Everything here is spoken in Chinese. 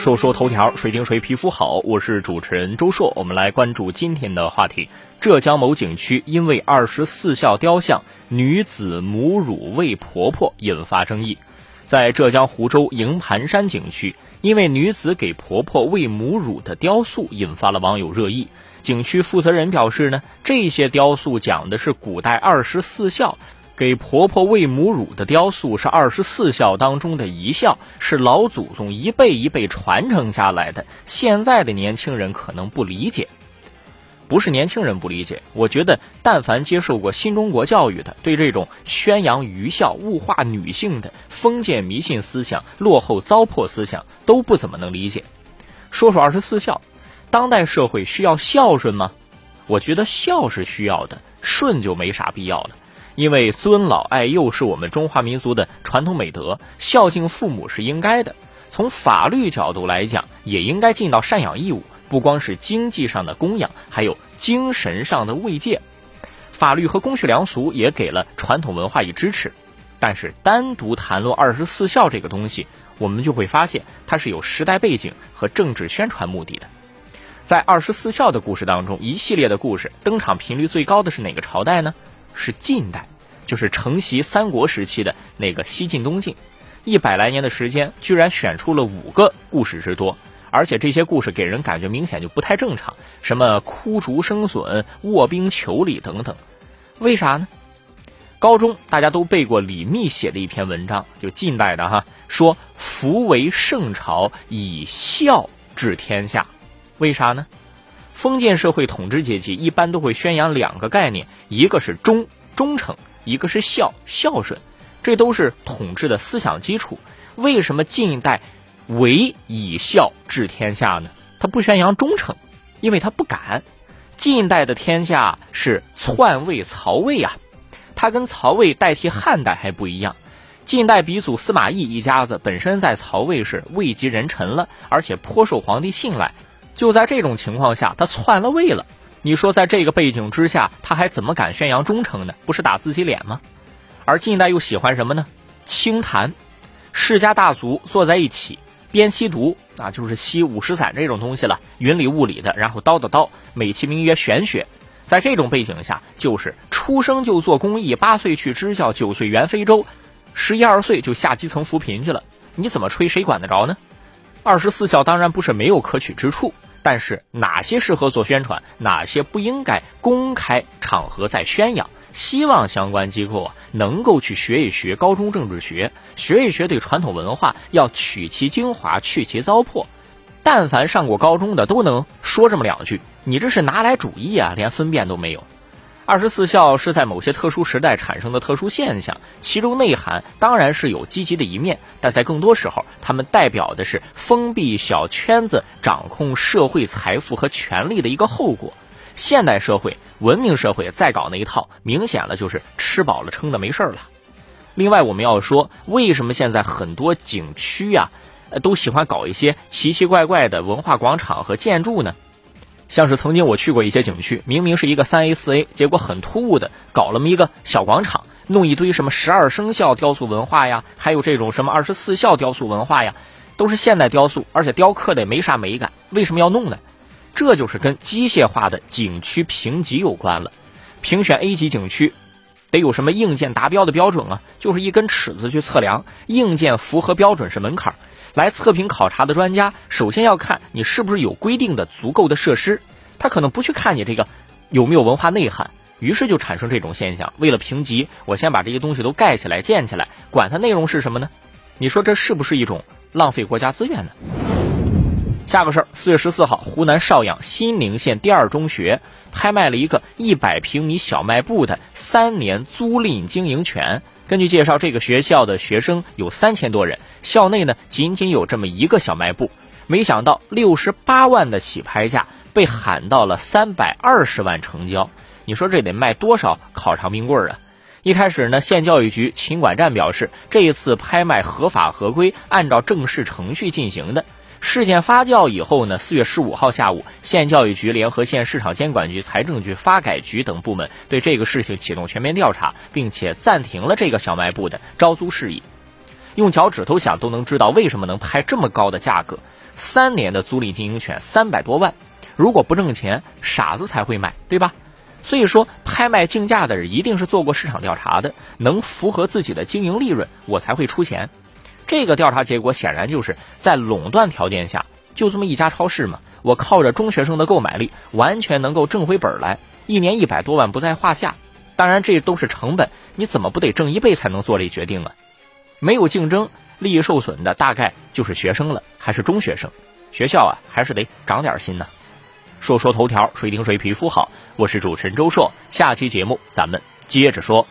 说说头条，谁顶谁皮肤好？我是主持人周硕，我们来关注今天的话题。浙江某景区因为二十四孝雕像女子母乳喂婆婆引发争议。在浙江湖州营盘山景区，因为女子给婆婆喂母乳的雕塑引发了网友热议。景区负责人表示呢，这些雕塑讲的是古代二十四孝。给婆婆喂母乳的雕塑是二十四孝当中的一孝，是老祖宗一辈一辈传承下来的。现在的年轻人可能不理解，不是年轻人不理解，我觉得但凡接受过新中国教育的，对这种宣扬愚孝、物化女性的封建迷信思想、落后糟粕思想都不怎么能理解。说说二十四孝，当代社会需要孝顺吗？我觉得孝是需要的，顺就没啥必要了。因为尊老爱幼是我们中华民族的传统美德，孝敬父母是应该的。从法律角度来讲，也应该尽到赡养义务，不光是经济上的供养，还有精神上的慰藉。法律和公序良俗也给了传统文化以支持。但是单独谈论二十四孝这个东西，我们就会发现它是有时代背景和政治宣传目的的。在二十四孝的故事当中，一系列的故事登场频率最高的是哪个朝代呢？是晋代，就是承袭三国时期的那个西晋东晋，一百来年的时间，居然选出了五个故事之多，而且这些故事给人感觉明显就不太正常，什么枯竹生笋、卧冰求鲤等等，为啥呢？高中大家都背过李密写的一篇文章，就晋代的哈，说夫为圣朝，以孝治天下，为啥呢？封建社会统治阶级一般都会宣扬两个概念，一个是忠忠诚，一个是孝孝顺，这都是统治的思想基础。为什么晋代唯以孝治天下呢？他不宣扬忠诚，因为他不敢。晋代的天下是篡位曹魏啊，他跟曹魏代替汉代还不一样。晋代鼻祖司马懿一家子本身在曹魏是位极人臣了，而且颇受皇帝信赖。就在这种情况下，他篡了位了。你说，在这个背景之下，他还怎么敢宣扬忠诚呢？不是打自己脸吗？而近代又喜欢什么呢？清谈，世家大族坐在一起编习读啊，就是吸五石散这种东西了，云里雾里的，然后叨叨叨，美其名曰玄学。在这种背景下，就是出生就做公益，八岁去支教，九岁援非洲，十一二岁就下基层扶贫去了。你怎么吹，谁管得着呢？二十四孝当然不是没有可取之处。但是哪些适合做宣传，哪些不应该公开场合再宣扬？希望相关机构啊能够去学一学高中政治学，学一学对传统文化要取其精华，去其糟粕。但凡上过高中的都能说这么两句，你这是拿来主义啊，连分辨都没有。二十四孝是在某些特殊时代产生的特殊现象，其中内涵当然是有积极的一面，但在更多时候，他们代表的是封闭小圈子掌控社会财富和权力的一个后果。现代社会、文明社会再搞那一套，明显了就是吃饱了撑的没事儿了。另外，我们要说，为什么现在很多景区呀，都喜欢搞一些奇奇怪怪的文化广场和建筑呢？像是曾经我去过一些景区，明明是一个三 A 四 A，结果很突兀的搞了么一个小广场，弄一堆什么十二生肖雕塑文化呀，还有这种什么二十四孝雕塑文化呀，都是现代雕塑，而且雕刻的也没啥美感，为什么要弄呢？这就是跟机械化的景区评级有关了。评选 A 级景区，得有什么硬件达标的标准啊？就是一根尺子去测量，硬件符合标准是门槛。来测评考察的专家，首先要看你是不是有规定的足够的设施，他可能不去看你这个有没有文化内涵，于是就产生这种现象。为了评级，我先把这些东西都盖起来、建起来，管它内容是什么呢？你说这是不是一种浪费国家资源呢？下个事儿，四月十四号，湖南邵阳新宁县第二中学拍卖了一个一百平米小卖部的三年租赁经营权。根据介绍，这个学校的学生有三千多人，校内呢仅仅有这么一个小卖部。没想到六十八万的起拍价被喊到了三百二十万成交，你说这得卖多少烤肠冰棍啊？一开始呢，县教育局勤管站表示，这一次拍卖合法合规，按照正式程序进行的。事件发酵以后呢，四月十五号下午，县教育局联合县市场监管局、财政局、发改局等部门对这个事情启动全面调查，并且暂停了这个小卖部的招租事宜。用脚趾头想都能知道，为什么能拍这么高的价格？三年的租赁经营权三百多万，如果不挣钱，傻子才会买，对吧？所以说，拍卖竞价的人一定是做过市场调查的，能符合自己的经营利润，我才会出钱。这个调查结果显然就是在垄断条件下，就这么一家超市嘛，我靠着中学生的购买力，完全能够挣回本来，一年一百多万不在话下。当然，这都是成本，你怎么不得挣一倍才能做这决定啊？没有竞争，利益受损的大概就是学生了，还是中学生。学校啊，还是得长点心呢。说说头条，谁顶谁皮肤好。我是主持人周硕，下期节目咱们接着说。